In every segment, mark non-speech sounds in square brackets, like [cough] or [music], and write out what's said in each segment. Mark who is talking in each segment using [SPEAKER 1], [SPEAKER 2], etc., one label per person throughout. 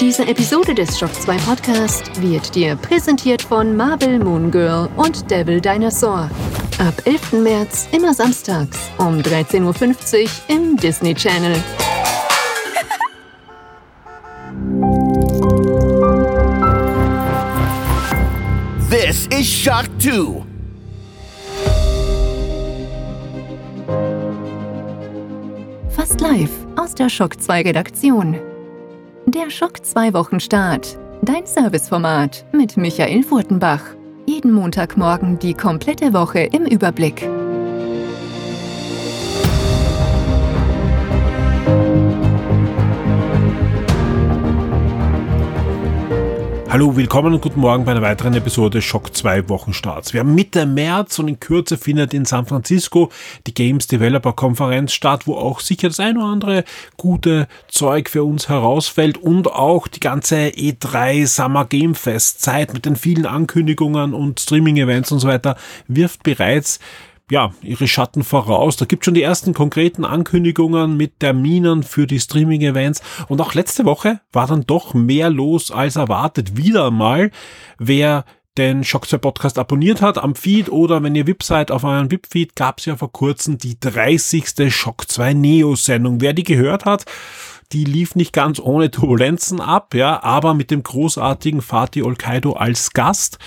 [SPEAKER 1] Diese Episode des Shock 2 Podcast wird dir präsentiert von Marvel Moon Girl und Devil Dinosaur. Ab 11. März immer samstags um 13.50 Uhr im Disney Channel.
[SPEAKER 2] This is Shock 2.
[SPEAKER 1] Fast live aus der Shock 2 Redaktion. Der Schock 2 Wochenstart. Dein Serviceformat mit Michael Furtenbach. Jeden Montagmorgen die komplette Woche im Überblick.
[SPEAKER 3] Hallo, willkommen und guten Morgen bei einer weiteren Episode Schock 2 Wochenstarts. Wir haben Mitte März und in Kürze findet in San Francisco die Games Developer Konferenz statt, wo auch sicher das ein oder andere gute Zeug für uns herausfällt und auch die ganze E3 Summer Game Fest Zeit mit den vielen Ankündigungen und Streaming Events und so weiter wirft bereits ja, ihre Schatten voraus. Da gibt schon die ersten konkreten Ankündigungen mit Terminen für die Streaming-Events. Und auch letzte Woche war dann doch mehr los als erwartet. Wieder mal, wer den Shock 2 Podcast abonniert hat am Feed oder wenn ihr VIP seid auf euren VIP-Feed, gab es ja vor kurzem die 30. Shock 2 Neo-Sendung. Wer die gehört hat, die lief nicht ganz ohne Turbulenzen ab, ja, aber mit dem großartigen Fatih Olkaido als Gast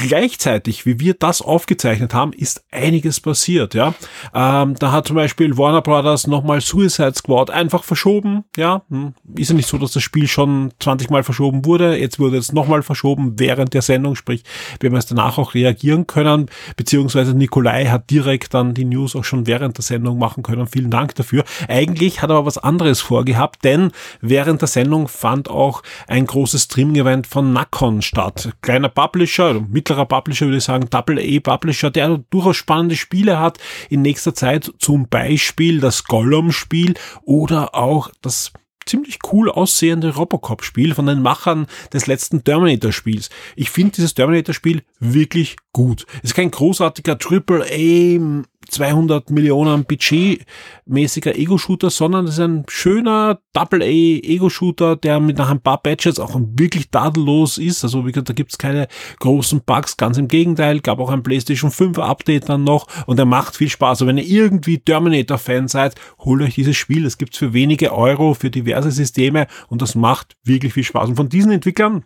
[SPEAKER 3] gleichzeitig, wie wir das aufgezeichnet haben, ist einiges passiert, ja. Ähm, da hat zum Beispiel Warner Brothers nochmal Suicide Squad einfach verschoben, ja. Hm. Ist ja nicht so, dass das Spiel schon 20 Mal verschoben wurde. Jetzt wurde es nochmal verschoben während der Sendung, sprich, wir haben es danach auch reagieren können, beziehungsweise Nikolai hat direkt dann die News auch schon während der Sendung machen können. Vielen Dank dafür. Eigentlich hat er aber was anderes vorgehabt, denn während der Sendung fand auch ein großes Streaming-Event von Nakon statt. Kleiner Publisher, mit mittlerer Publisher, würde ich sagen, Double-A-Publisher, der durchaus spannende Spiele hat in nächster Zeit, zum Beispiel das Gollum-Spiel oder auch das ziemlich cool aussehende Robocop-Spiel von den Machern des letzten Terminator-Spiels. Ich finde dieses Terminator-Spiel wirklich gut. Es ist kein großartiger Triple-A 200 Millionen budgetmäßiger Ego-Shooter, sondern es ist ein schöner Double-A-Ego-Shooter, der mit nach ein paar Patches auch wirklich tadellos ist. Also wie gesagt, da gibt's keine großen Bugs, ganz im Gegenteil. Gab auch ein PlayStation 5 Update dann noch und er macht viel Spaß. Also wenn ihr irgendwie Terminator-Fan seid, holt euch dieses Spiel. Das gibt's für wenige Euro für diverse Systeme und das macht wirklich viel Spaß. Und von diesen Entwicklern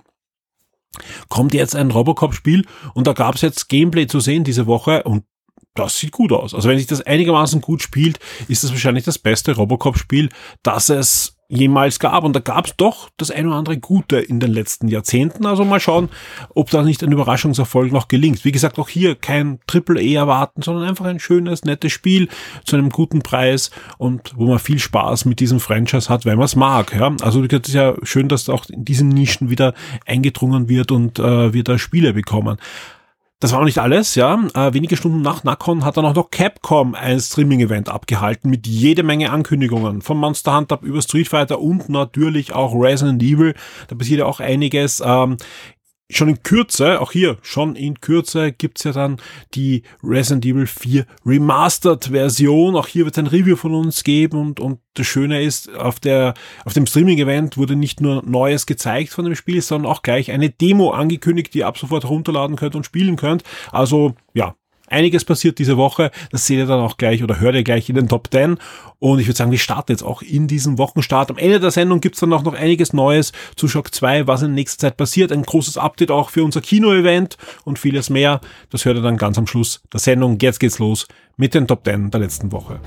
[SPEAKER 3] kommt jetzt ein Robocop-Spiel und da gab's jetzt Gameplay zu sehen diese Woche und das sieht gut aus. Also wenn sich das einigermaßen gut spielt, ist das wahrscheinlich das beste Robocop-Spiel, das es jemals gab. Und da gab es doch das ein oder andere Gute in den letzten Jahrzehnten. Also mal schauen, ob da nicht ein Überraschungserfolg noch gelingt. Wie gesagt, auch hier kein Triple-E erwarten, sondern einfach ein schönes, nettes Spiel zu einem guten Preis und wo man viel Spaß mit diesem Franchise hat, wenn man es mag. Ja? Also es ist ja schön, dass auch in diesen Nischen wieder eingedrungen wird und äh, wir da Spiele bekommen. Das war noch nicht alles, ja. Äh, wenige Stunden nach Nakon hat dann auch noch Capcom ein Streaming-Event abgehalten mit jede Menge Ankündigungen. Von Monster Hunter über Street Fighter und natürlich auch Resident Evil. Da passiert ja auch einiges. Ähm, schon in Kürze, auch hier schon in Kürze gibt's ja dann die Resident Evil 4 Remastered Version. Auch hier wird ein Review von uns geben und, und das Schöne ist, auf der, auf dem Streaming Event wurde nicht nur Neues gezeigt von dem Spiel, sondern auch gleich eine Demo angekündigt, die ihr ab sofort runterladen könnt und spielen könnt. Also, ja, einiges passiert diese Woche. Das seht ihr dann auch gleich oder hört ihr gleich in den Top 10. Und ich würde sagen, wir starten jetzt auch in diesem Wochenstart. Am Ende der Sendung gibt's dann auch noch einiges Neues zu Shock 2, was in nächster Zeit passiert. Ein großes Update auch für unser Kino-Event und vieles mehr. Das hört ihr dann ganz am Schluss der Sendung. Jetzt geht's los mit den Top 10 der letzten Woche.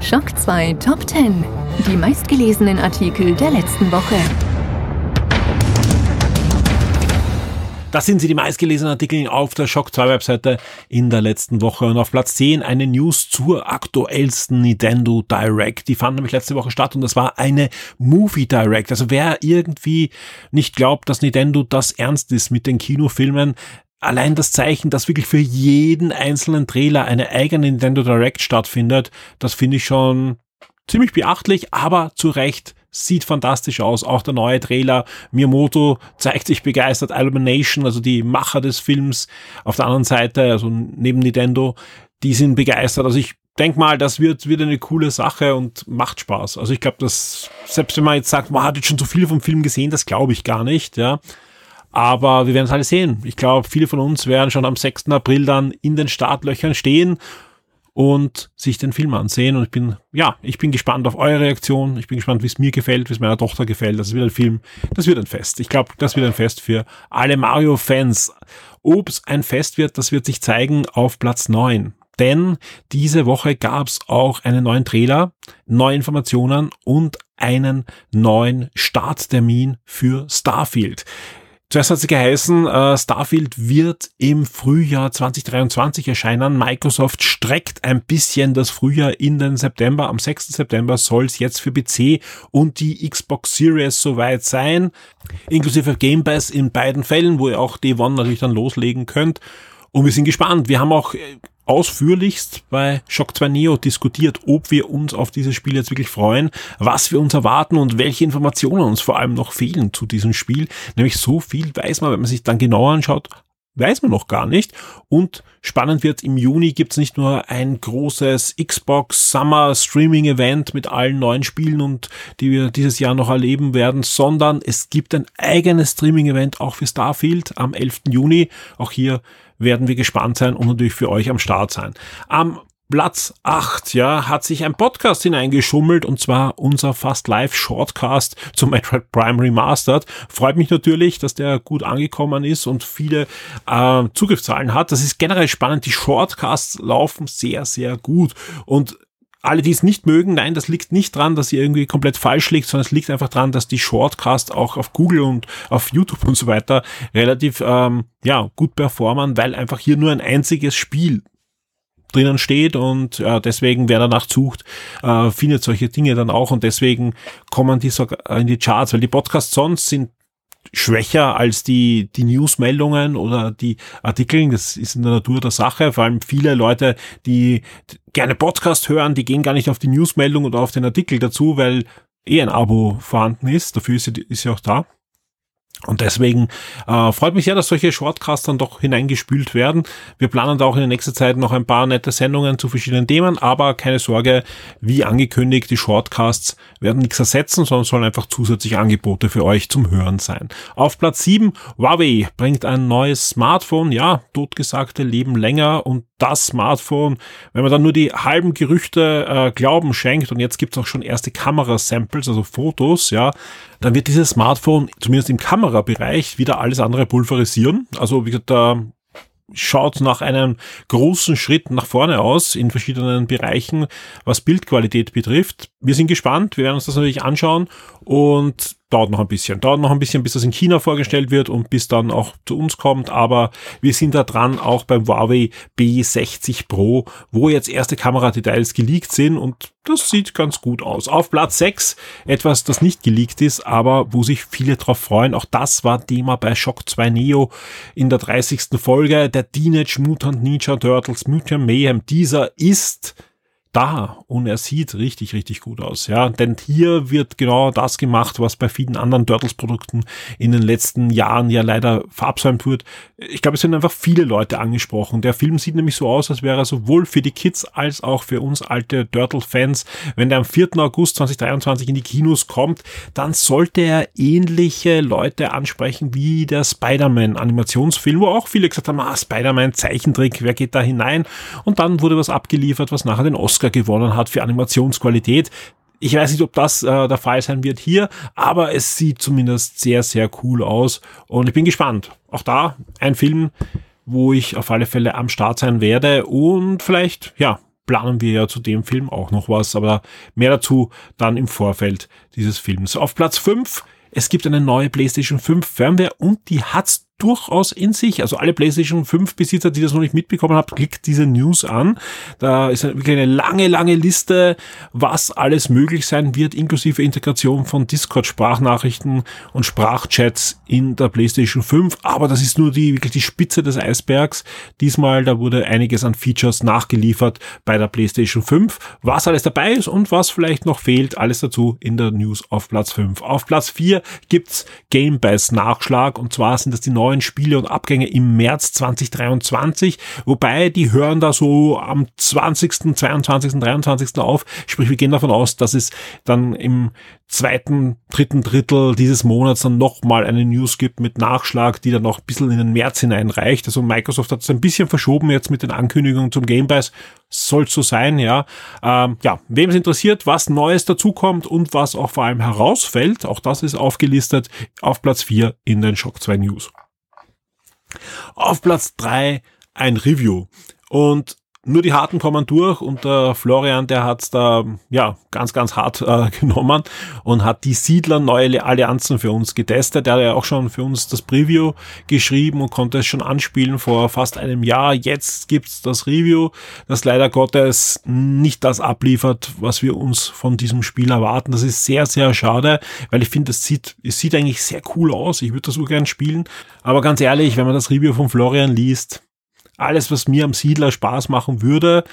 [SPEAKER 1] Shock 2 Top 10. Die meistgelesenen Artikel der letzten Woche.
[SPEAKER 3] Das sind sie, die meistgelesenen Artikel auf der Shock 2 Webseite in der letzten Woche. Und auf Platz 10 eine News zur aktuellsten Nintendo Direct. Die fand nämlich letzte Woche statt und das war eine Movie Direct. Also wer irgendwie nicht glaubt, dass Nintendo das ernst ist mit den Kinofilmen, allein das Zeichen, dass wirklich für jeden einzelnen Trailer eine eigene Nintendo Direct stattfindet, das finde ich schon ziemlich beachtlich, aber zu Recht sieht fantastisch aus. Auch der neue Trailer. Miyamoto zeigt sich begeistert. Illumination, also die Macher des Films auf der anderen Seite, also neben Nintendo, die sind begeistert. Also ich denk mal, das wird wieder eine coole Sache und macht Spaß. Also ich glaube, dass selbst wenn man jetzt sagt, man hat jetzt schon so viel vom Film gesehen, das glaube ich gar nicht, ja. Aber wir werden es alle sehen. Ich glaube, viele von uns werden schon am 6. April dann in den Startlöchern stehen und sich den Film ansehen. Und ich bin, ja, ich bin gespannt auf eure Reaktion. Ich bin gespannt, wie es mir gefällt, wie es meiner Tochter gefällt. Das wird ein Film, das wird ein Fest. Ich glaube, das wird ein Fest für alle Mario-Fans. Ob es ein Fest wird, das wird sich zeigen auf Platz 9 denn diese Woche gab's auch einen neuen Trailer, neue Informationen und einen neuen Starttermin für Starfield. Zuerst hat sie geheißen, äh, Starfield wird im Frühjahr 2023 erscheinen. Microsoft streckt ein bisschen das Frühjahr in den September. Am 6. September soll es jetzt für PC und die Xbox Series soweit sein, inklusive Game Pass in beiden Fällen, wo ihr auch d One natürlich dann loslegen könnt. Und wir sind gespannt. Wir haben auch äh, ausführlichst bei Shock 2 Neo diskutiert, ob wir uns auf dieses Spiel jetzt wirklich freuen, was wir uns erwarten und welche Informationen uns vor allem noch fehlen zu diesem Spiel. Nämlich so viel weiß man, wenn man sich dann genauer anschaut, weiß man noch gar nicht. Und spannend wird, im Juni gibt's nicht nur ein großes Xbox Summer Streaming Event mit allen neuen Spielen und die wir dieses Jahr noch erleben werden, sondern es gibt ein eigenes Streaming Event auch für Starfield am 11. Juni. Auch hier werden wir gespannt sein und natürlich für euch am Start sein. Am Platz 8, ja, hat sich ein Podcast hineingeschummelt und zwar unser Fast Live Shortcast zum [laughs] Metroid Prime Remastered. Freut mich natürlich, dass der gut angekommen ist und viele äh, Zugriffszahlen hat. Das ist generell spannend. Die Shortcasts laufen sehr, sehr gut und alle, die es nicht mögen, nein, das liegt nicht dran, dass sie irgendwie komplett falsch liegt, sondern es liegt einfach dran, dass die Shortcast auch auf Google und auf YouTube und so weiter relativ ähm, ja gut performen, weil einfach hier nur ein einziges Spiel drinnen steht und ja, deswegen, wer danach sucht, äh, findet solche Dinge dann auch und deswegen kommen die sogar in die Charts, weil die Podcasts sonst sind schwächer als die, die Newsmeldungen oder die Artikel. Das ist in der Natur der Sache. Vor allem viele Leute, die gerne Podcast hören, die gehen gar nicht auf die Newsmeldung oder auf den Artikel dazu, weil eh ein Abo vorhanden ist. Dafür ist sie, ist sie auch da. Und deswegen äh, freut mich sehr, dass solche Shortcasts dann doch hineingespült werden. Wir planen da auch in der nächsten Zeit noch ein paar nette Sendungen zu verschiedenen Themen, aber keine Sorge, wie angekündigt, die Shortcasts werden nichts ersetzen, sondern sollen einfach zusätzliche Angebote für euch zum Hören sein. Auf Platz 7, Huawei bringt ein neues Smartphone, ja, totgesagte leben länger und das Smartphone, wenn man dann nur die halben Gerüchte äh, Glauben schenkt und jetzt gibt's auch schon erste Kamerasamples, also Fotos, ja, dann wird dieses Smartphone zumindest im Kamerabereich wieder alles andere pulverisieren. Also wie gesagt, da schaut nach einem großen Schritt nach vorne aus in verschiedenen Bereichen, was Bildqualität betrifft. Wir sind gespannt, wir werden uns das natürlich anschauen und dauert noch ein bisschen. Dauert noch ein bisschen, bis das in China vorgestellt wird und bis dann auch zu uns kommt. Aber wir sind da dran, auch beim Huawei B60 Pro, wo jetzt erste Kameradetails geleakt sind und das sieht ganz gut aus. Auf Platz 6 etwas, das nicht geleakt ist, aber wo sich viele drauf freuen. Auch das war Thema bei Shock 2 Neo in der 30. Folge. Der Teenage Mutant Ninja Turtles Mutant Mayhem. Dieser ist da und er sieht richtig, richtig gut aus. Ja, denn hier wird genau das gemacht, was bei vielen anderen Turtles-Produkten in den letzten Jahren ja leider verabsäumt wird. Ich glaube, es sind einfach viele Leute angesprochen. Der Film sieht nämlich so aus, als wäre er sowohl für die Kids als auch für uns alte Turtle-Fans. Wenn der am 4. August 2023 in die Kinos kommt, dann sollte er ähnliche Leute ansprechen wie der Spider-Man-Animationsfilm, wo auch viele gesagt haben, ah, Spider-Man, Zeichentrick, wer geht da hinein? Und dann wurde was abgeliefert, was nachher den Oscar Oscar gewonnen hat für Animationsqualität. Ich weiß nicht, ob das äh, der Fall sein wird hier, aber es sieht zumindest sehr, sehr cool aus und ich bin gespannt. Auch da ein Film, wo ich auf alle Fälle am Start sein werde und vielleicht, ja, planen wir ja zu dem Film auch noch was, aber mehr dazu dann im Vorfeld dieses Films. Auf Platz 5 es gibt eine neue PlayStation 5 Firmware und die hat's durchaus in sich. Also alle PlayStation 5 Besitzer, die das noch nicht mitbekommen haben, klickt diese News an. Da ist wirklich eine lange, lange Liste, was alles möglich sein wird, inklusive Integration von Discord Sprachnachrichten und Sprachchats in der PlayStation 5. Aber das ist nur die, wirklich die Spitze des Eisbergs. Diesmal, da wurde einiges an Features nachgeliefert bei der PlayStation 5. Was alles dabei ist und was vielleicht noch fehlt, alles dazu in der News auf Platz 5. Auf Platz 4 gibt's Game Pass Nachschlag und zwar sind das die neuen neuen Spiele und Abgänge im März 2023, wobei die hören da so am 20., 22., 23. auf. Sprich, wir gehen davon aus, dass es dann im zweiten, dritten Drittel dieses Monats dann nochmal eine News gibt mit Nachschlag, die dann noch ein bisschen in den März hineinreicht. Also Microsoft hat es ein bisschen verschoben jetzt mit den Ankündigungen zum Game Pass. Soll so sein, ja. Ähm, ja, wem es interessiert, was Neues dazukommt und was auch vor allem herausfällt, auch das ist aufgelistet auf Platz 4 in den Shock 2 News. Auf Platz 3 ein Review. Und nur die Harten kommen durch und der Florian, der hat's da ja ganz, ganz hart äh, [laughs] genommen und hat die Siedler neue Allianzen für uns getestet. Der hat ja auch schon für uns das Preview geschrieben und konnte es schon anspielen vor fast einem Jahr. Jetzt gibt's das Review, das leider Gottes nicht das abliefert, was wir uns von diesem Spiel erwarten. Das ist sehr, sehr schade, weil ich finde, es sieht, es sieht eigentlich sehr cool aus. Ich würde das so gern spielen. Aber ganz ehrlich, wenn man das Review von Florian liest, alles, was mir am Siedler Spaß machen würde,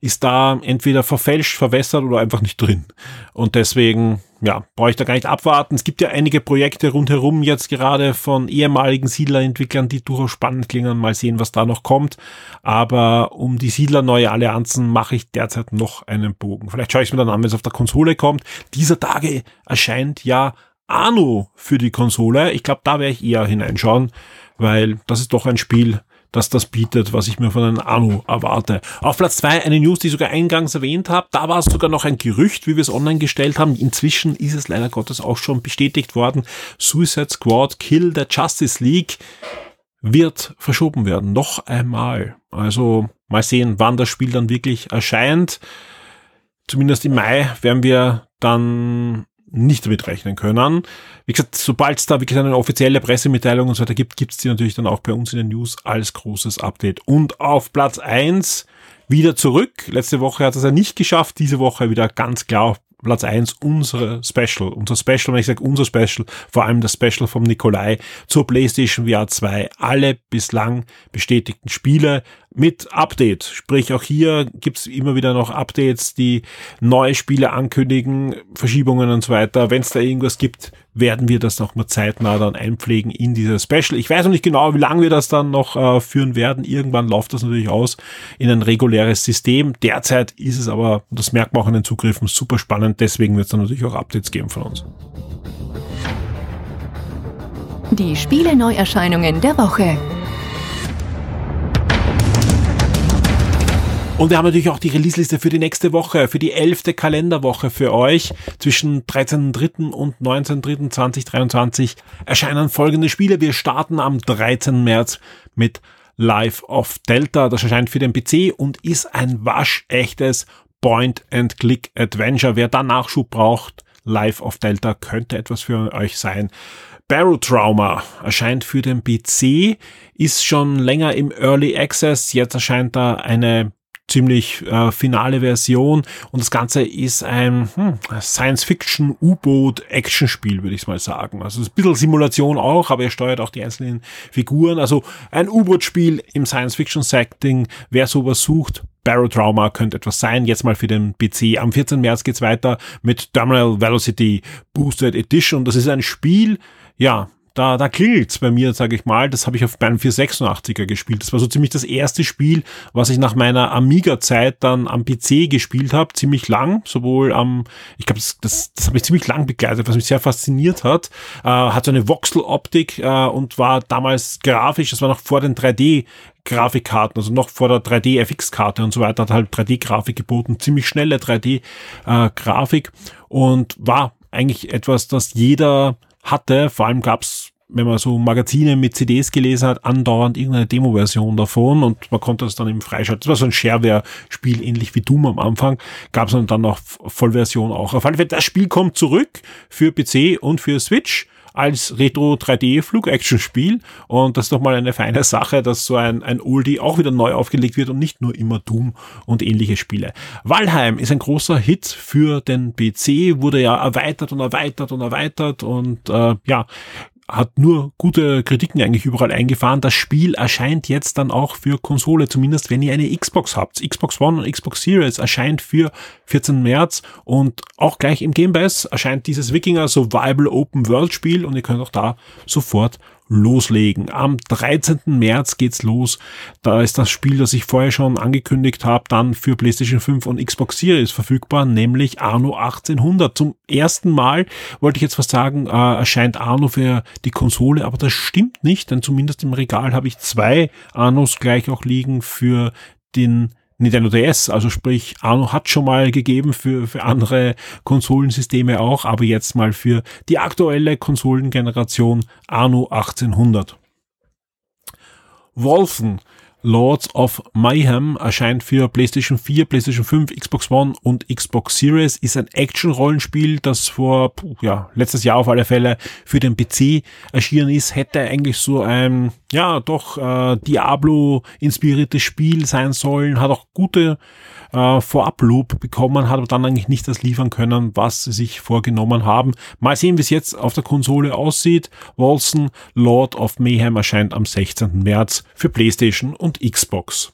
[SPEAKER 3] ist da entweder verfälscht, verwässert oder einfach nicht drin. Und deswegen, ja, brauche ich da gar nicht abwarten. Es gibt ja einige Projekte rundherum jetzt gerade von ehemaligen Siedlerentwicklern, die durchaus spannend klingen. Mal sehen, was da noch kommt. Aber um die Siedler neue Allianzen mache ich derzeit noch einen Bogen. Vielleicht schaue ich es mir dann an, wenn es auf der Konsole kommt. Dieser Tage erscheint ja Arno für die Konsole. Ich glaube, da werde ich eher hineinschauen, weil das ist doch ein Spiel, dass das bietet, was ich mir von einem Anu erwarte. Auf Platz zwei eine News, die ich sogar eingangs erwähnt habe. Da war es sogar noch ein Gerücht, wie wir es online gestellt haben. Inzwischen ist es leider Gottes auch schon bestätigt worden. Suicide Squad Kill the Justice League wird verschoben werden. Noch einmal. Also mal sehen, wann das Spiel dann wirklich erscheint. Zumindest im Mai werden wir dann nicht damit rechnen können. Wie gesagt, sobald es da wirklich eine offizielle Pressemitteilung und so weiter gibt, gibt es die natürlich dann auch bei uns in den News als großes Update. Und auf Platz eins wieder zurück. Letzte Woche hat es ja nicht geschafft, diese Woche wieder ganz klar Platz eins unsere Special. Unser Special, wenn ich sage unser Special, vor allem das Special vom Nikolai zur PlayStation VR 2. Alle bislang bestätigten Spiele mit Update. Sprich, auch hier gibt's immer wieder noch Updates, die neue Spiele ankündigen, Verschiebungen und so weiter. Wenn es da irgendwas gibt, werden wir das noch mal zeitnah dann einpflegen in dieses Special. Ich weiß noch nicht genau, wie lange wir das dann noch äh, führen werden. Irgendwann läuft das natürlich aus in ein reguläres System. Derzeit ist es aber, das merkt man auch in den Zugriffen, super spannend. Deswegen wird es dann natürlich auch Updates geben von uns.
[SPEAKER 1] Die Spiele-Neuerscheinungen der Woche.
[SPEAKER 3] Und wir haben natürlich auch die Release-Liste für die nächste Woche, für die elfte Kalenderwoche für euch. Zwischen 13.3. und 19.3.2023 erscheinen folgende Spiele. Wir starten am 13. März mit Life of Delta. Das erscheint für den PC und ist ein waschechtes Point-and-Click-Adventure. Wer da Nachschub braucht, Life of Delta könnte etwas für euch sein. Barrow Trauma erscheint für den PC, ist schon länger im Early Access. Jetzt erscheint da eine ziemlich äh, finale Version und das Ganze ist ein hm, Science-Fiction U-Boot-Action-Spiel, würde ich mal sagen. Also ein bisschen Simulation auch, aber er steuert auch die einzelnen Figuren. Also ein U-Boot-Spiel im Science-Fiction-Setting. Wer sowas sucht, Barrow Trauma könnte etwas sein. Jetzt mal für den PC. Am 14. März geht's weiter mit Terminal Velocity Boosted Edition. Das ist ein Spiel, ja, da, da klingelt's bei mir, sage ich mal. Das habe ich auf meinem 486er gespielt. Das war so ziemlich das erste Spiel, was ich nach meiner Amiga-Zeit dann am PC gespielt habe. Ziemlich lang, sowohl am, ich glaube, das, das, das habe ich ziemlich lang begleitet, was mich sehr fasziniert hat. Äh, hat so eine Voxel-Optik äh, und war damals grafisch, das war noch vor den 3D Grafikkarten, also noch vor der 3D FX-Karte und so weiter, hat halt 3D-Grafik geboten, ziemlich schnelle 3D-Grafik äh, und war eigentlich etwas, das jeder hatte. Vor allem gab's, wenn man so Magazine mit CDs gelesen hat, andauernd irgendeine Demo-Version davon und man konnte das dann eben freischalten. Das war so ein Shareware-Spiel, ähnlich wie Doom am Anfang. Gab's dann noch Vollversion auch. Auf alle Fälle, das Spiel kommt zurück für PC und für Switch als Retro 3D Flug-Action-Spiel. Und das ist doch mal eine feine Sache, dass so ein, ein Oldie auch wieder neu aufgelegt wird und nicht nur immer Doom und ähnliche Spiele. Valheim ist ein großer Hit für den PC, wurde ja erweitert und erweitert und erweitert und äh, ja, hat nur gute Kritiken eigentlich überall eingefahren. Das Spiel erscheint jetzt dann auch für Konsole, zumindest wenn ihr eine Xbox habt. Xbox One und Xbox Series erscheint für 14 März und auch gleich im Game Pass erscheint dieses Wikinger Survival Open World Spiel und ihr könnt auch da sofort loslegen. Am 13. März geht's los. Da ist das Spiel, das ich vorher schon angekündigt habe, dann für PlayStation 5 und Xbox Series verfügbar, nämlich Arno 1800. Zum ersten Mal, wollte ich jetzt fast sagen, äh, erscheint Arno für die Konsole, aber das stimmt nicht, denn zumindest im Regal habe ich zwei Arnos gleich auch liegen für den Nintendo DS, also sprich, Arno hat schon mal gegeben für, für andere Konsolensysteme auch, aber jetzt mal für die aktuelle Konsolengeneration Arno 1800. Wolfen Lords of Mayhem erscheint für PlayStation 4, PlayStation 5, Xbox One und Xbox Series, ist ein Action-Rollenspiel, das vor, ja, letztes Jahr auf alle Fälle für den PC erschienen ist, hätte eigentlich so ein, ja, doch, äh, Diablo-inspiriertes Spiel sein sollen, hat auch gute äh, Vorab-Loop bekommen, hat aber dann eigentlich nicht das liefern können, was sie sich vorgenommen haben. Mal sehen, wie es jetzt auf der Konsole aussieht. Wolson Lord of Mayhem erscheint am 16. März für PlayStation und Xbox.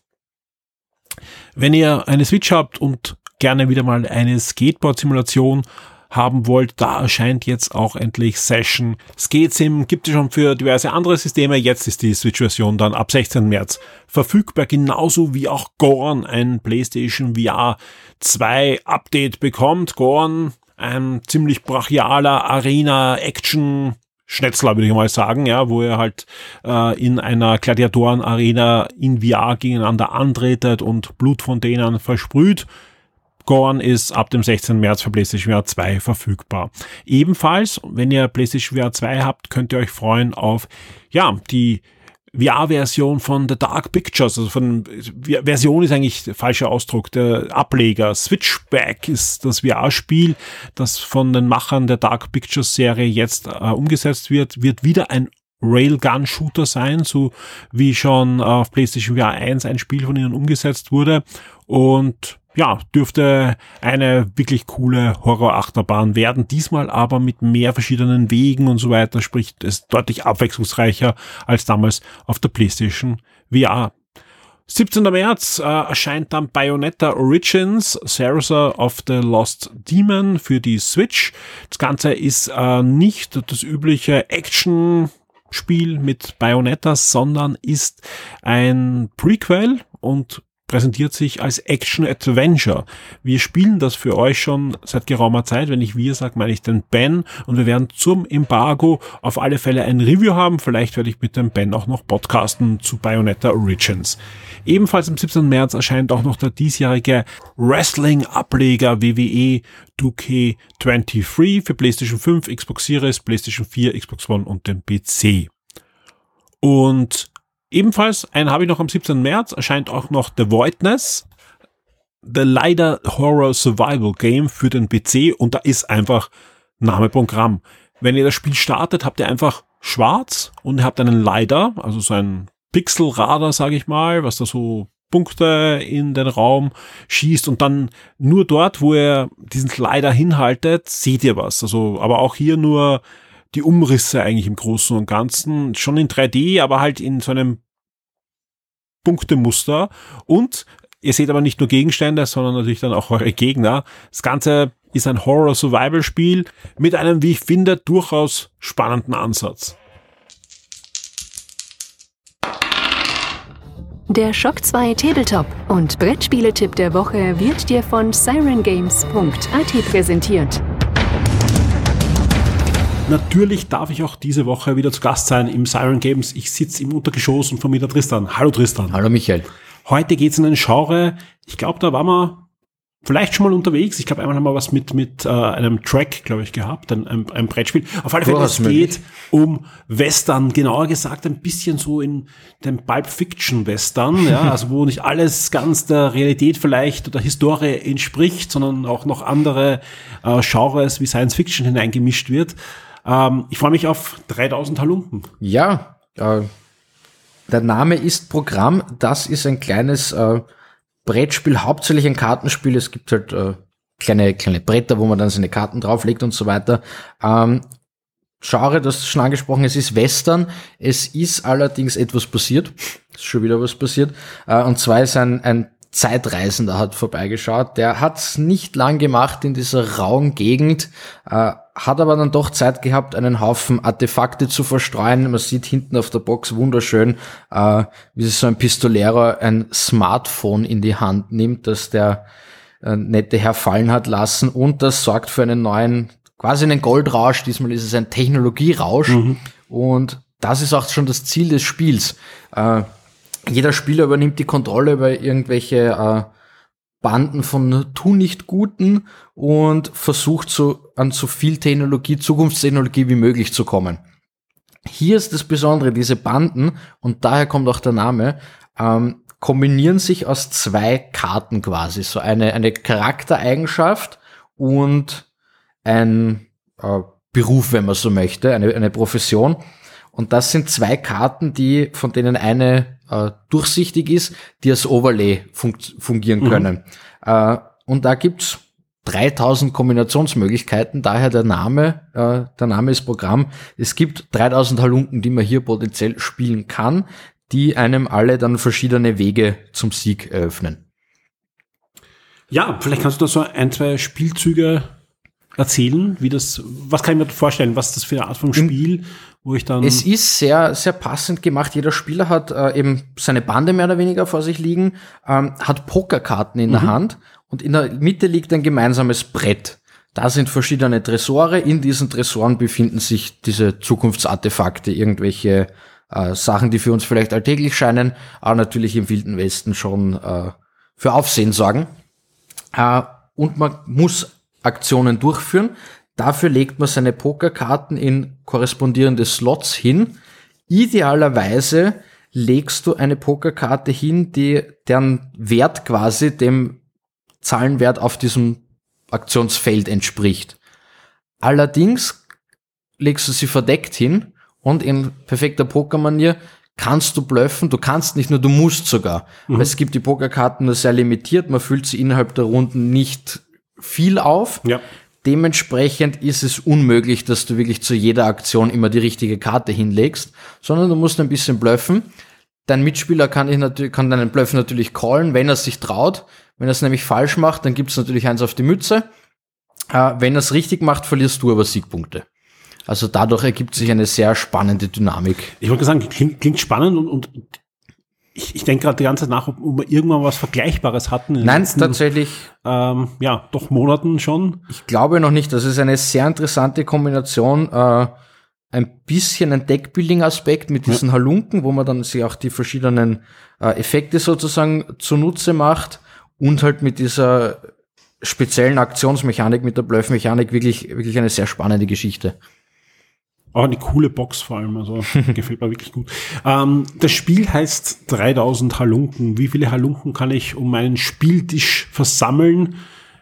[SPEAKER 3] Wenn ihr eine Switch habt und gerne wieder mal eine Skateboard-Simulation haben wollt, da erscheint jetzt auch endlich Session. SkateSim gibt es schon für diverse andere Systeme. Jetzt ist die Switch-Version dann ab 16. März verfügbar, genauso wie auch Gorn ein PlayStation VR 2 Update bekommt. Gorn, ein ziemlich brachialer Arena-Action Schnetzler, würde ich mal sagen, ja, wo er halt äh, in einer Gladiatoren-Arena in VR gegeneinander antretet und Blutfontänen versprüht. Gorn ist ab dem 16. März für PlayStation VR 2 verfügbar. Ebenfalls, wenn ihr PlayStation VR 2 habt, könnt ihr euch freuen auf, ja, die VR-Version von The Dark Pictures, also von Version ist eigentlich der falsche Ausdruck, der Ableger. Switchback ist das VR-Spiel, das von den Machern der Dark Pictures Serie jetzt äh, umgesetzt wird, wird wieder ein Railgun-Shooter sein, so wie schon auf PlayStation VR 1 ein Spiel von ihnen umgesetzt wurde. Und ja, dürfte eine wirklich coole Horror-Achterbahn werden. Diesmal aber mit mehr verschiedenen Wegen und so weiter, sprich, es deutlich abwechslungsreicher als damals auf der PlayStation VR. 17. März äh, erscheint dann Bayonetta Origins, Sarasa of the Lost Demon für die Switch. Das Ganze ist äh, nicht das übliche Action Spiel mit Bayonetta, sondern ist ein Prequel und präsentiert sich als Action-Adventure. Wir spielen das für euch schon seit geraumer Zeit. Wenn ich wir sage, meine ich den Ben. Und wir werden zum Embargo auf alle Fälle ein Review haben. Vielleicht werde ich mit dem Ben auch noch podcasten zu Bayonetta Origins. Ebenfalls am 17. März erscheint auch noch der diesjährige Wrestling-Ableger WWE 2K23 für PlayStation 5, Xbox Series, PlayStation 4, Xbox One und den PC. Und Ebenfalls einen habe ich noch am 17. März, erscheint auch noch The Voidness, The Leider Horror Survival Game für den PC und da ist einfach Name Programm. Wenn ihr das Spiel startet, habt ihr einfach schwarz und habt einen Leider, also so ein Pixelradar, sage ich mal, was da so Punkte in den Raum schießt und dann nur dort, wo ihr diesen Slider hinhaltet, seht ihr was. Also, aber auch hier nur die Umrisse eigentlich im Großen und Ganzen. Schon in 3D, aber halt in so einem Punktemuster. Und ihr seht aber nicht nur Gegenstände, sondern natürlich dann auch eure Gegner. Das Ganze ist ein Horror-Survival-Spiel mit einem, wie ich finde, durchaus spannenden Ansatz.
[SPEAKER 1] Der Shock 2 Tabletop und Brettspieletipp der Woche wird dir von sirengames.at präsentiert.
[SPEAKER 3] Natürlich darf ich auch diese Woche wieder zu Gast sein im Siren Games. Ich sitze im Untergeschoss und von mir der Tristan. Hallo Tristan.
[SPEAKER 4] Hallo Michael.
[SPEAKER 3] Heute geht's in ein Genre. Ich glaube, da waren wir vielleicht schon mal unterwegs. Ich glaube, einmal haben wir was mit, mit äh, einem Track, glaube ich, gehabt, ein, ein, ein Brettspiel. Auf alle Fälle, es geht um Western, genauer gesagt ein bisschen so in dem Pulp Fiction Western, ja, [laughs] also wo nicht alles ganz der Realität vielleicht oder Historie entspricht, sondern auch noch andere äh, Genres wie Science Fiction hineingemischt wird. Ähm, ich freue mich auf 3000 Halunken.
[SPEAKER 4] Ja, äh, der Name ist Programm. Das ist ein kleines äh, Brettspiel, hauptsächlich ein Kartenspiel. Es gibt halt äh, kleine, kleine Bretter, wo man dann seine Karten drauflegt und so weiter. Ähm, Genre, das schon angesprochen, es ist Western. Es ist allerdings etwas passiert. ist schon wieder was passiert. Äh, und zwar ist ein, ein Zeitreisender hat vorbeigeschaut. Der hat nicht lang gemacht in dieser rauen Gegend. Äh, hat aber dann doch Zeit gehabt, einen Haufen Artefakte zu verstreuen. Man sieht hinten auf der Box wunderschön, äh, wie sich so ein Pistolero ein Smartphone in die Hand nimmt, das der äh, nette Herr fallen hat lassen und das sorgt für einen neuen, quasi einen Goldrausch. Diesmal ist es ein Technologierausch mhm. und das ist auch schon das Ziel des Spiels. Äh, jeder Spieler übernimmt die Kontrolle über irgendwelche äh, Banden von tu nicht Guten und versucht so an so viel Technologie, Zukunftstechnologie wie möglich zu kommen. Hier ist das Besondere, diese Banden, und daher kommt auch der Name, ähm, kombinieren sich aus zwei Karten quasi. So eine, eine Charaktereigenschaft und ein äh, Beruf, wenn man so möchte, eine, eine Profession. Und das sind zwei Karten, die, von denen eine äh, durchsichtig ist, die als Overlay fun fungieren mhm. können. Äh, und da gibt's 3000 Kombinationsmöglichkeiten, daher der Name, äh, der Name ist Programm. Es gibt 3000 Halunken, die man hier potenziell spielen kann, die einem alle dann verschiedene Wege zum Sieg eröffnen.
[SPEAKER 3] Ja, vielleicht kannst du da so ein, zwei Spielzüge erzählen, wie das, was kann ich mir vorstellen, was das für eine Art von Spiel, wo ich dann.
[SPEAKER 4] Es ist sehr, sehr passend gemacht. Jeder Spieler hat äh, eben seine Bande mehr oder weniger vor sich liegen, ähm, hat Pokerkarten in mhm. der Hand und in der Mitte liegt ein gemeinsames Brett. Da sind verschiedene Tresore. In diesen Tresoren befinden sich diese Zukunftsartefakte, irgendwelche äh, Sachen, die für uns vielleicht alltäglich scheinen, aber natürlich im Wilden Westen schon äh, für Aufsehen sorgen. Äh, und man muss Aktionen durchführen. Dafür legt man seine Pokerkarten in korrespondierende Slots hin. Idealerweise legst du eine Pokerkarte hin, die deren Wert quasi dem Zahlenwert auf diesem Aktionsfeld entspricht. Allerdings legst du sie verdeckt hin und in perfekter Pokermanier kannst du bluffen, du kannst nicht nur, du musst sogar. Mhm. Weil es gibt die Pokerkarten nur sehr limitiert, man füllt sie innerhalb der Runden nicht viel auf.
[SPEAKER 3] Ja.
[SPEAKER 4] Dementsprechend ist es unmöglich, dass du wirklich zu jeder Aktion immer die richtige Karte hinlegst, sondern du musst ein bisschen bluffen. Dein Mitspieler kann, ich natürlich, kann deinen Bluff natürlich callen, wenn er sich traut. Wenn er es nämlich falsch macht, dann gibt es natürlich eins auf die Mütze. Äh, wenn er es richtig macht, verlierst du aber Siegpunkte. Also dadurch ergibt sich eine sehr spannende Dynamik.
[SPEAKER 3] Ich wollte sagen, klingt, klingt spannend und, und ich, ich denke gerade die ganze Zeit nach, ob, wir irgendwann was Vergleichbares hatten.
[SPEAKER 4] Nein, letzten, tatsächlich.
[SPEAKER 3] Ähm, ja, doch Monaten schon.
[SPEAKER 4] Ich glaube noch nicht. Das ist eine sehr interessante Kombination. Äh, ein bisschen ein Deckbuilding-Aspekt mit diesen ja. Halunken, wo man dann sich auch die verschiedenen äh, Effekte sozusagen zunutze macht und halt mit dieser speziellen Aktionsmechanik, mit der Bluff-Mechanik wirklich, wirklich eine sehr spannende Geschichte.
[SPEAKER 3] Auch eine coole Box vor allem, also [laughs] gefällt mir wirklich gut. Ähm, das Spiel heißt 3000 Halunken. Wie viele Halunken kann ich um meinen Spieltisch versammeln,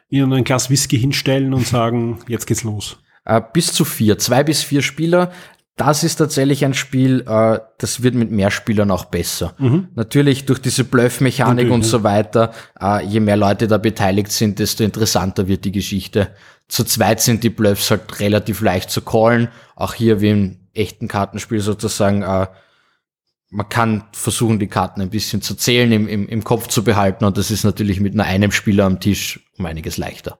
[SPEAKER 3] ihnen ein Glas Whisky hinstellen und sagen, jetzt geht's los?
[SPEAKER 4] Äh, bis zu vier, zwei bis vier Spieler. Das ist tatsächlich ein Spiel, äh, das wird mit mehr Spielern auch besser. Mhm. Natürlich durch diese Bluff-Mechanik und so weiter, äh, je mehr Leute da beteiligt sind, desto interessanter wird die Geschichte. Zu zweit sind die Bluffs halt relativ leicht zu callen. Auch hier wie im echten Kartenspiel sozusagen, äh, man kann versuchen, die Karten ein bisschen zu zählen, im, im, im Kopf zu behalten und das ist natürlich mit nur einem Spieler am Tisch um einiges leichter.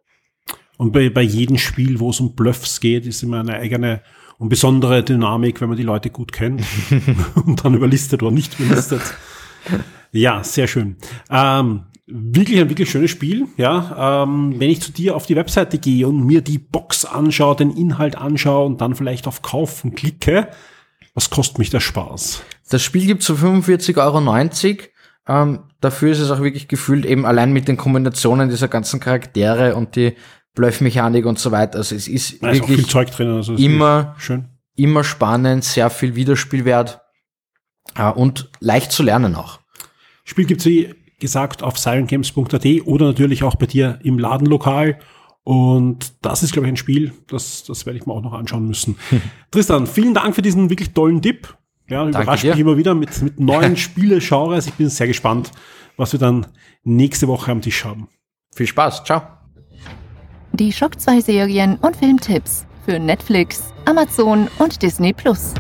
[SPEAKER 3] Und bei, bei jedem Spiel, wo es um Bluffs geht, ist immer eine eigene und besondere Dynamik, wenn man die Leute gut kennt [laughs] und dann überlistet oder nicht überlistet. Ja, sehr schön. Ähm, wirklich ein wirklich schönes Spiel. Ja, ähm, wenn ich zu dir auf die Webseite gehe und mir die Box anschaue, den Inhalt anschaue und dann vielleicht auf Kaufen klicke, was kostet mich der Spaß?
[SPEAKER 4] Das Spiel gibt zu 45,90 Euro. Ähm, dafür ist es auch wirklich gefühlt eben allein mit den Kombinationen dieser ganzen Charaktere und die Bluffmechanik und so weiter. Also es ist
[SPEAKER 3] da wirklich ist drin, also
[SPEAKER 4] immer, immer spannend, sehr viel Wiederspielwert äh, und leicht zu lernen auch.
[SPEAKER 3] Spiel gibt's wie gesagt auf sirengames.at oder natürlich auch bei dir im Ladenlokal. Und das ist, glaube ich, ein Spiel, das, das werde ich mir auch noch anschauen müssen. [laughs] Tristan, vielen Dank für diesen wirklich tollen Tipp. Ja, überrascht mich immer wieder mit, mit neuen [laughs] Spiele-Genres. Ich bin sehr gespannt, was wir dann nächste Woche am Tisch haben.
[SPEAKER 4] Viel Spaß. Ciao.
[SPEAKER 1] Die Schock 2 Serien und Filmtipps für Netflix, Amazon und Disney Plus.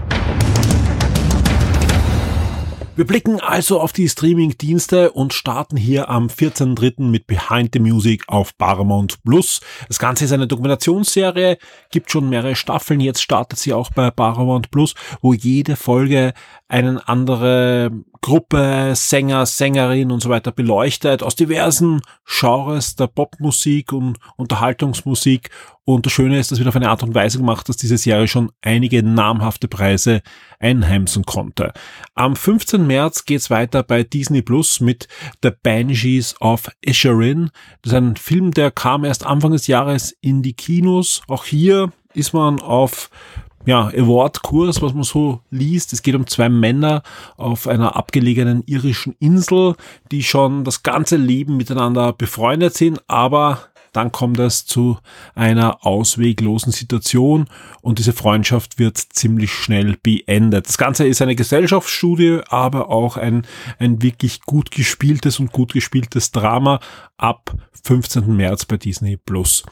[SPEAKER 3] Wir blicken also auf die Streaming-Dienste und starten hier am 14.3. mit Behind the Music auf Paramount Plus. Das Ganze ist eine Dokumentationsserie, gibt schon mehrere Staffeln, jetzt startet sie auch bei Paramount Plus, wo jede Folge eine andere Gruppe, Sänger, Sängerin und so weiter beleuchtet aus diversen Genres der Popmusik und Unterhaltungsmusik. Und das Schöne ist, das wird auf eine Art und Weise gemacht, dass diese Serie schon einige namhafte Preise einheimsen konnte. Am 15. März geht's weiter bei Disney Plus mit The Banshees of Inisherin. Das ist ein Film, der kam erst Anfang des Jahres in die Kinos. Auch hier ist man auf ja, Award-Kurs, was man so liest. Es geht um zwei Männer auf einer abgelegenen irischen Insel, die schon das ganze Leben miteinander befreundet sind, aber dann kommt es zu einer ausweglosen Situation und diese Freundschaft wird ziemlich schnell beendet. Das Ganze ist eine Gesellschaftsstudie, aber auch ein, ein wirklich gut gespieltes und gut gespieltes Drama ab 15. März bei Disney Plus.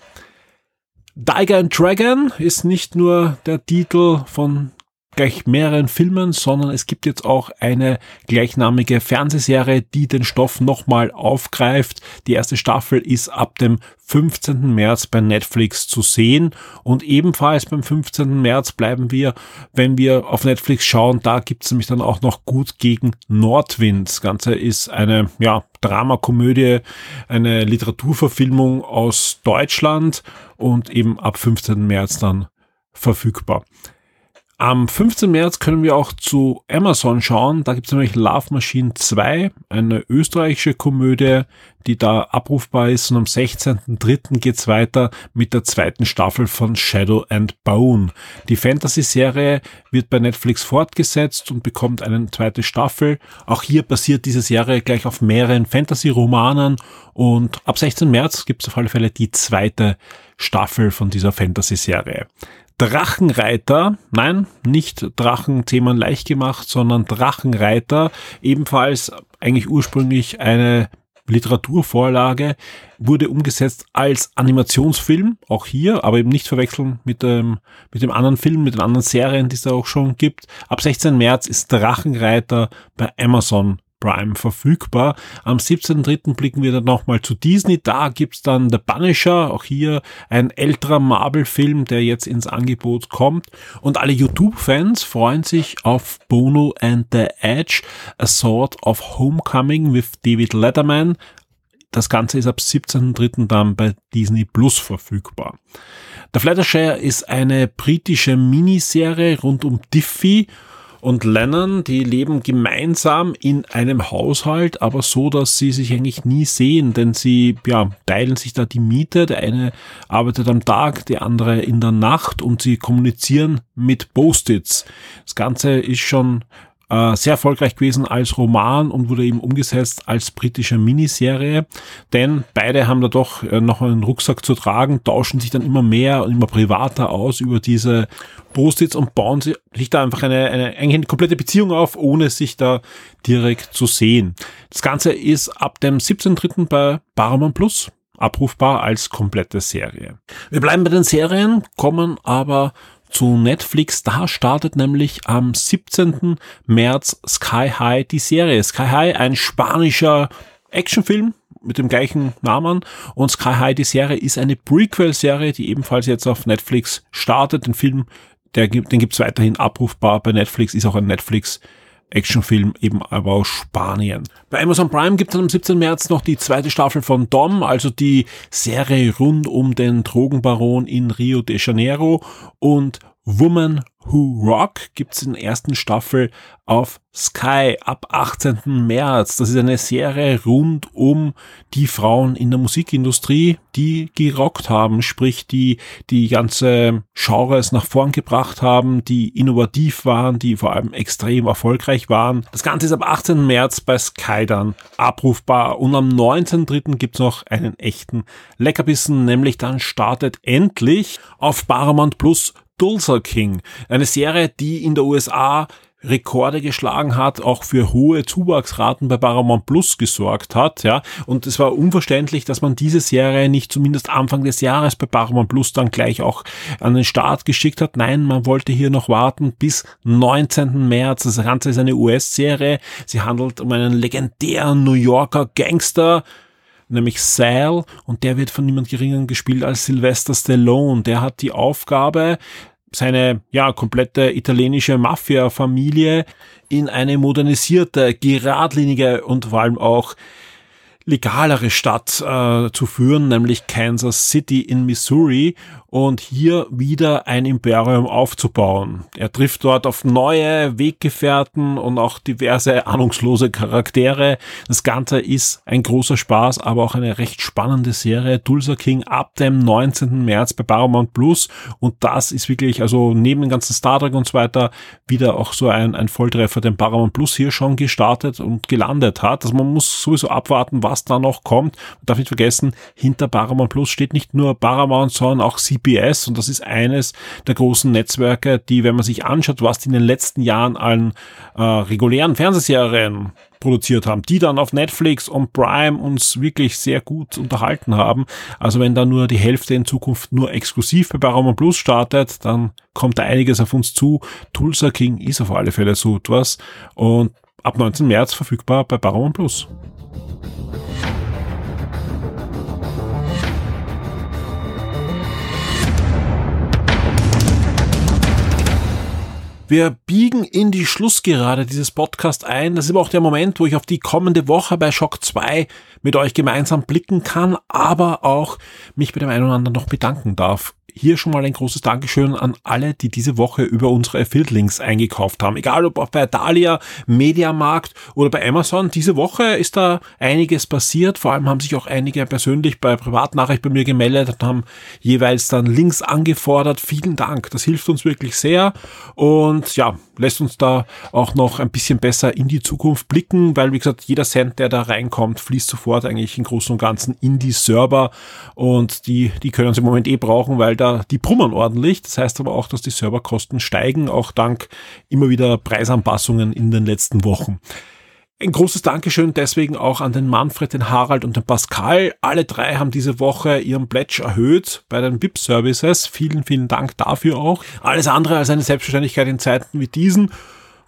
[SPEAKER 3] Tiger and Dragon ist nicht nur der Titel von gleich mehreren Filmen, sondern es gibt jetzt auch eine gleichnamige Fernsehserie, die den Stoff nochmal aufgreift. Die erste Staffel ist ab dem 15. März bei Netflix zu sehen und ebenfalls beim 15. März bleiben wir, wenn wir auf Netflix schauen, da gibt es nämlich dann auch noch Gut gegen Nordwind. Das Ganze ist eine ja, Dramakomödie, eine Literaturverfilmung aus Deutschland und eben ab 15. März dann verfügbar. Am 15. März können wir auch zu Amazon schauen. Da gibt es nämlich Love Machine 2, eine österreichische Komödie, die da abrufbar ist. Und am 16.03. geht's weiter mit der zweiten Staffel von Shadow and Bone. Die Fantasy-Serie wird bei Netflix fortgesetzt und bekommt eine zweite Staffel. Auch hier basiert diese Serie gleich auf mehreren Fantasy-Romanen. Und ab 16. März gibt es auf alle Fälle die zweite Staffel von dieser Fantasy-Serie. Drachenreiter, nein, nicht Drachenthemen leicht gemacht, sondern Drachenreiter, ebenfalls eigentlich ursprünglich eine Literaturvorlage, wurde umgesetzt als Animationsfilm, auch hier, aber eben nicht verwechseln mit dem, mit dem anderen Film, mit den anderen Serien, die es da auch schon gibt. Ab 16. März ist Drachenreiter bei Amazon Prime verfügbar. Am 17.3. blicken wir dann nochmal zu Disney. Da gibt's dann The Punisher, auch hier ein älterer Marvel-Film, der jetzt ins Angebot kommt. Und alle YouTube-Fans freuen sich auf Bono and the Edge, A Sort of Homecoming with David Letterman. Das Ganze ist ab 17.3. dann bei Disney Plus verfügbar. The Fluttershy ist eine britische Miniserie rund um Diffie und Lennon, die leben gemeinsam in einem Haushalt, aber so, dass sie sich eigentlich nie sehen, denn sie ja, teilen sich da die Miete. Der eine arbeitet am Tag, der andere in der Nacht und sie kommunizieren mit Post-its. Das Ganze ist schon äh, sehr erfolgreich gewesen als Roman und wurde eben umgesetzt als britische Miniserie, denn beide haben da doch äh, noch einen Rucksack zu tragen, tauschen sich dann immer mehr und immer privater aus über diese Post-its und bauen sich da einfach eine, eine, eine komplette Beziehung auf, ohne sich da direkt zu sehen. Das Ganze ist ab dem 17.3. bei Paramount Plus abrufbar als komplette Serie. Wir bleiben bei den Serien, kommen aber zu Netflix. Da startet nämlich am 17. März Sky High die Serie. Sky High, ein spanischer Actionfilm mit dem gleichen Namen und Sky High die Serie ist eine Prequel-Serie, die ebenfalls jetzt auf Netflix startet. Den Film, der, den gibt's weiterhin abrufbar bei Netflix, ist auch ein Netflix Actionfilm eben aber aus Spanien. Bei Amazon Prime gibt es am 17. März noch die zweite Staffel von Dom, also die Serie rund um den Drogenbaron in Rio de Janeiro und Woman Who Rock gibt's in der ersten Staffel auf Sky ab 18. März. Das ist eine Serie rund um die Frauen in der Musikindustrie, die gerockt haben, sprich die die ganze Genres nach vorn gebracht haben, die innovativ waren, die vor allem extrem erfolgreich waren. Das Ganze ist ab 18. März bei Sky dann abrufbar und am 19.3. gibt's noch einen echten Leckerbissen, nämlich dann startet endlich auf Paramount Plus Tulsa King. Eine Serie, die in der USA Rekorde geschlagen hat, auch für hohe Zuwachsraten bei Paramount Plus gesorgt hat, ja. Und es war unverständlich, dass man diese Serie nicht zumindest Anfang des Jahres bei Paramount Plus dann gleich auch an den Start geschickt hat. Nein, man wollte hier noch warten bis 19. März. Das Ganze ist eine US-Serie. Sie handelt um einen legendären New Yorker Gangster, nämlich Sal, und der wird von niemand geringeren gespielt als Sylvester Stallone. Der hat die Aufgabe, seine ja komplette italienische Mafia-Familie in eine modernisierte, geradlinige und vor allem auch legalere Stadt äh, zu führen, nämlich Kansas City in Missouri und hier wieder ein Imperium aufzubauen. Er trifft dort auf neue Weggefährten und auch diverse ahnungslose Charaktere. Das Ganze ist ein großer Spaß, aber auch eine recht spannende Serie. Tulsa King ab dem 19. März bei Paramount Plus und das ist wirklich, also neben dem ganzen Star Trek und so weiter, wieder auch so ein, ein Volltreffer, den Paramount Plus hier schon gestartet und gelandet hat. Also man muss sowieso abwarten, was da noch kommt. Man darf nicht vergessen, hinter Paramount Plus steht nicht nur Paramount, sondern auch CBS und das ist eines der großen Netzwerke, die, wenn man sich anschaut, was die in den letzten Jahren an äh, regulären Fernsehserien produziert haben, die dann auf Netflix und Prime uns wirklich sehr gut unterhalten haben. Also wenn da nur die Hälfte in Zukunft nur exklusiv bei Paramount Plus startet, dann kommt da einiges auf uns zu. Tulsa King ist auf alle Fälle so etwas und ab 19. März verfügbar bei Paramount Plus. Wir biegen in die Schlussgerade dieses Podcast ein. Das ist aber auch der Moment, wo ich auf die kommende Woche bei Shock 2 mit euch gemeinsam blicken kann, aber auch mich bei dem einen oder anderen noch bedanken darf hier schon mal ein großes Dankeschön an alle, die diese Woche über unsere Affiliate-Links eingekauft haben. Egal ob bei Dalia, Mediamarkt oder bei Amazon. Diese Woche ist da einiges passiert. Vor allem haben sich auch einige persönlich bei Privatnachricht bei mir gemeldet und haben jeweils dann Links angefordert. Vielen Dank. Das hilft uns wirklich sehr. Und ja, lässt uns da auch noch ein bisschen besser in die Zukunft blicken, weil wie gesagt, jeder Cent, der da reinkommt, fließt sofort eigentlich im Großen und Ganzen in die Server und die, die können sie im Moment eh brauchen, weil da die brummern ordentlich. Das heißt aber auch, dass die Serverkosten steigen, auch dank immer wieder Preisanpassungen in den letzten Wochen. Ein großes Dankeschön deswegen auch an den Manfred, den Harald und den Pascal. Alle drei haben diese Woche ihren Pledge erhöht bei den VIP-Services. Vielen, vielen Dank dafür auch. Alles andere als eine Selbstverständlichkeit in Zeiten wie diesen.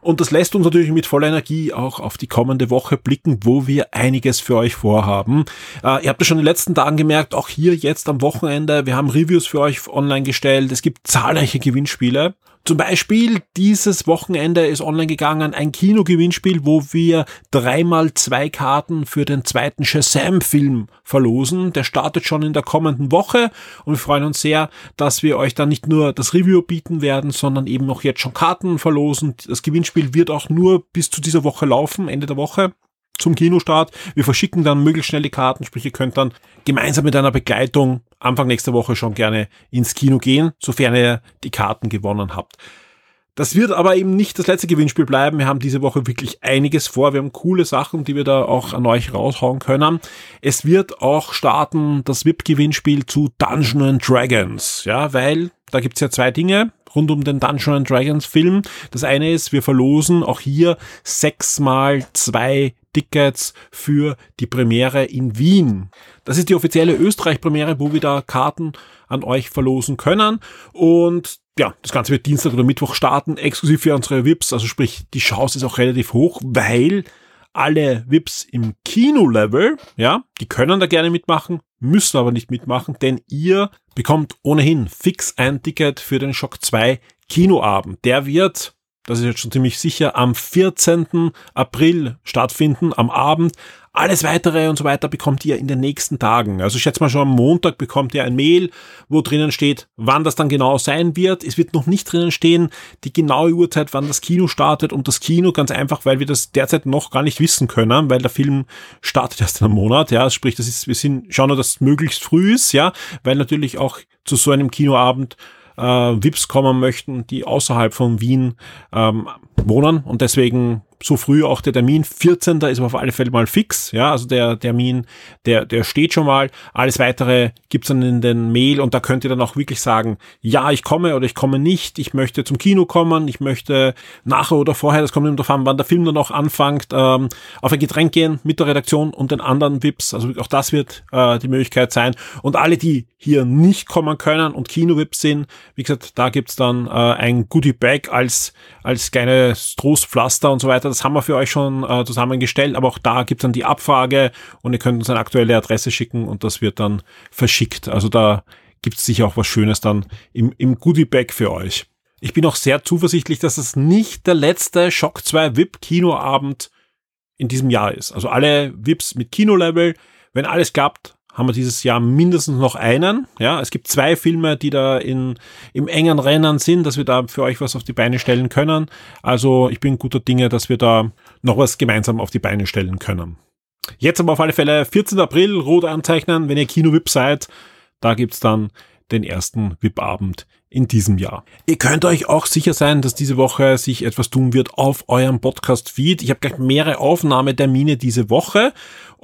[SPEAKER 3] Und das lässt uns natürlich mit voller Energie auch auf die kommende Woche blicken, wo wir einiges für euch vorhaben. Äh, ihr habt es schon in den letzten Tagen gemerkt, auch hier jetzt am Wochenende, wir haben Reviews für euch online gestellt. Es gibt zahlreiche Gewinnspiele. Zum Beispiel dieses Wochenende ist online gegangen ein Kinogewinnspiel, wo wir dreimal zwei Karten für den zweiten Shazam-Film verlosen. Der startet schon in der kommenden Woche und wir freuen uns sehr, dass wir euch dann nicht nur das Review bieten werden, sondern eben auch jetzt schon Karten verlosen. Das Gewinnspiel wird auch nur bis zu dieser Woche laufen, Ende der Woche zum Kinostart. Wir verschicken dann möglichst schnell die Karten, sprich ihr könnt dann gemeinsam mit einer Begleitung Anfang nächster Woche schon gerne ins Kino gehen, sofern ihr die Karten gewonnen habt. Das wird aber eben nicht das letzte Gewinnspiel bleiben. Wir haben diese Woche wirklich einiges vor. Wir haben coole Sachen, die wir da auch an euch raushauen können. Es wird auch starten das VIP-Gewinnspiel zu Dungeons Dragons. Ja, weil da gibt's ja zwei Dinge rund um den Dungeons Dragons Film. Das eine ist, wir verlosen auch hier sechsmal zwei Tickets für die Premiere in Wien. Das ist die offizielle Österreich-Premiere, wo wir da Karten an euch verlosen können. Und ja, das Ganze wird Dienstag oder Mittwoch starten, exklusiv für unsere VIPs. Also sprich, die Chance ist auch relativ hoch, weil alle VIPs im Kino-Level, ja, die können da gerne mitmachen, müssen aber nicht mitmachen, denn ihr bekommt ohnehin fix ein Ticket für den Shock 2 Kinoabend. Der wird das ist jetzt schon ziemlich sicher, am 14. April stattfinden, am Abend. Alles weitere und so weiter bekommt ihr in den nächsten Tagen. Also ich schätze mal schon am Montag bekommt ihr ein Mail, wo drinnen steht, wann das dann genau sein wird. Es wird noch nicht drinnen stehen, die genaue Uhrzeit, wann das Kino startet und das Kino ganz einfach, weil wir das derzeit noch gar nicht wissen können, weil der Film startet erst in einem Monat, ja. Sprich, das ist, wir sind, schauen nur, dass es möglichst früh ist, ja, weil natürlich auch zu so einem Kinoabend äh, VIPs kommen möchten, die außerhalb von Wien ähm, wohnen und deswegen so früh auch der Termin. 14. ist auf alle Fälle mal fix. Ja, also der Termin, der, der steht schon mal. Alles weitere gibt's dann in den Mail und da könnt ihr dann auch wirklich sagen, ja, ich komme oder ich komme nicht. Ich möchte zum Kino kommen. Ich möchte nachher oder vorher, das kommt immer darauf an, wann der Film dann auch anfängt, ähm, auf ein Getränk gehen mit der Redaktion und den anderen VIPs. Also auch das wird äh, die Möglichkeit sein. Und alle, die hier nicht kommen können und Kino-VIPs sind, wie gesagt, da gibt's dann äh, ein Goodie-Bag als, als kleines Trostpflaster und so weiter das haben wir für euch schon äh, zusammengestellt, aber auch da gibt es dann die Abfrage und ihr könnt uns eine aktuelle Adresse schicken und das wird dann verschickt. Also da gibt es sicher auch was Schönes dann im, im Goodie-Bag für euch. Ich bin auch sehr zuversichtlich, dass es nicht der letzte Shock 2 VIP-Kinoabend in diesem Jahr ist. Also alle VIPs mit Kinolevel, wenn alles klappt, haben wir dieses Jahr mindestens noch einen. Ja, es gibt zwei Filme, die da in, im engen Rennen sind, dass wir da für euch was auf die Beine stellen können. Also ich bin guter Dinge, dass wir da noch was gemeinsam auf die Beine stellen können. Jetzt aber auf alle Fälle 14. April, rot anzeichnen, wenn ihr Kino-VIP seid. Da gibt's dann den ersten VIP-Abend in diesem Jahr. Ihr könnt euch auch sicher sein, dass diese Woche sich etwas tun wird auf eurem Podcast-Feed. Ich habe gleich mehrere Aufnahmetermine diese Woche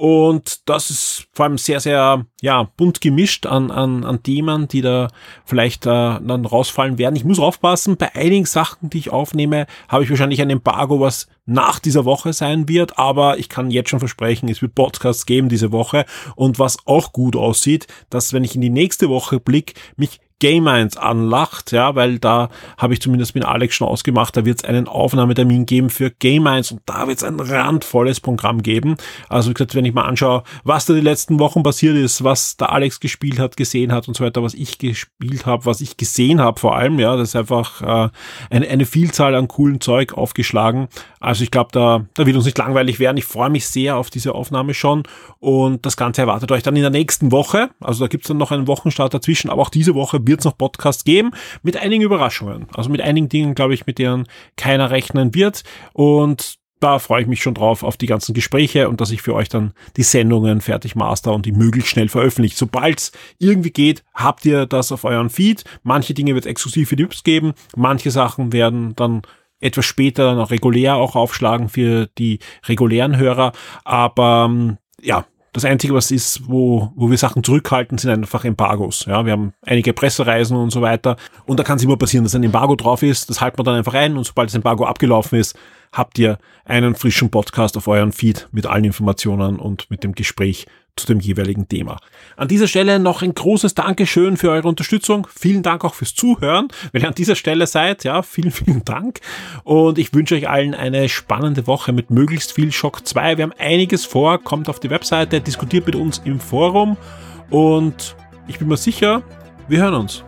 [SPEAKER 3] und das ist vor allem sehr, sehr ja, bunt gemischt an, an, an Themen, die da vielleicht äh, dann rausfallen werden. Ich muss aufpassen, bei einigen Sachen, die ich aufnehme, habe ich wahrscheinlich ein Embargo, was nach dieser Woche sein wird, aber ich kann jetzt schon versprechen, es wird Podcasts geben diese Woche und was auch gut aussieht, dass wenn ich in die nächste Woche blick, mich Game 1 anlacht, ja, weil da habe ich zumindest mit Alex schon ausgemacht, da wird es einen Aufnahmetermin geben für Game 1 und da wird es ein randvolles Programm geben. Also wie gesagt, wenn ich mal anschaue, was da die letzten Wochen passiert ist, was der Alex gespielt hat, gesehen hat und so weiter, was ich gespielt habe, was ich gesehen habe vor allem, ja, das ist einfach äh, eine, eine Vielzahl an coolen Zeug aufgeschlagen. Also ich glaube, da, da wird uns nicht langweilig werden. Ich freue mich sehr auf diese Aufnahme schon und das Ganze erwartet euch dann in der nächsten Woche. Also da gibt's dann noch einen Wochenstart dazwischen, aber auch diese Woche wird es noch Podcasts geben mit einigen Überraschungen. Also mit einigen Dingen, glaube ich, mit denen keiner rechnen wird. Und da freue ich mich schon drauf auf die ganzen Gespräche und dass ich für euch dann die Sendungen fertig master und die möglichst schnell veröffentlicht. Sobald es irgendwie geht, habt ihr das auf euren Feed. Manche Dinge wird es exklusiv für die Übs geben, manche Sachen werden dann etwas später dann auch regulär auch aufschlagen für die regulären Hörer. Aber ähm, ja, das Einzige, was ist, wo, wo wir Sachen zurückhalten, sind einfach Embargos. Ja, wir haben einige Pressereisen und so weiter. Und da kann es immer passieren, dass ein Embargo drauf ist. Das halten wir dann einfach ein. Und sobald das Embargo abgelaufen ist, habt ihr einen frischen Podcast auf euren Feed mit allen Informationen und mit dem Gespräch zu dem jeweiligen Thema. An dieser Stelle noch ein großes Dankeschön für eure Unterstützung. Vielen Dank auch fürs Zuhören. Wenn ihr an dieser Stelle seid, ja, vielen, [laughs] vielen Dank. Und ich wünsche euch allen eine spannende Woche mit möglichst viel Schock 2. Wir haben einiges vor. Kommt auf die Webseite, diskutiert mit uns im Forum. Und ich bin mir sicher, wir hören uns.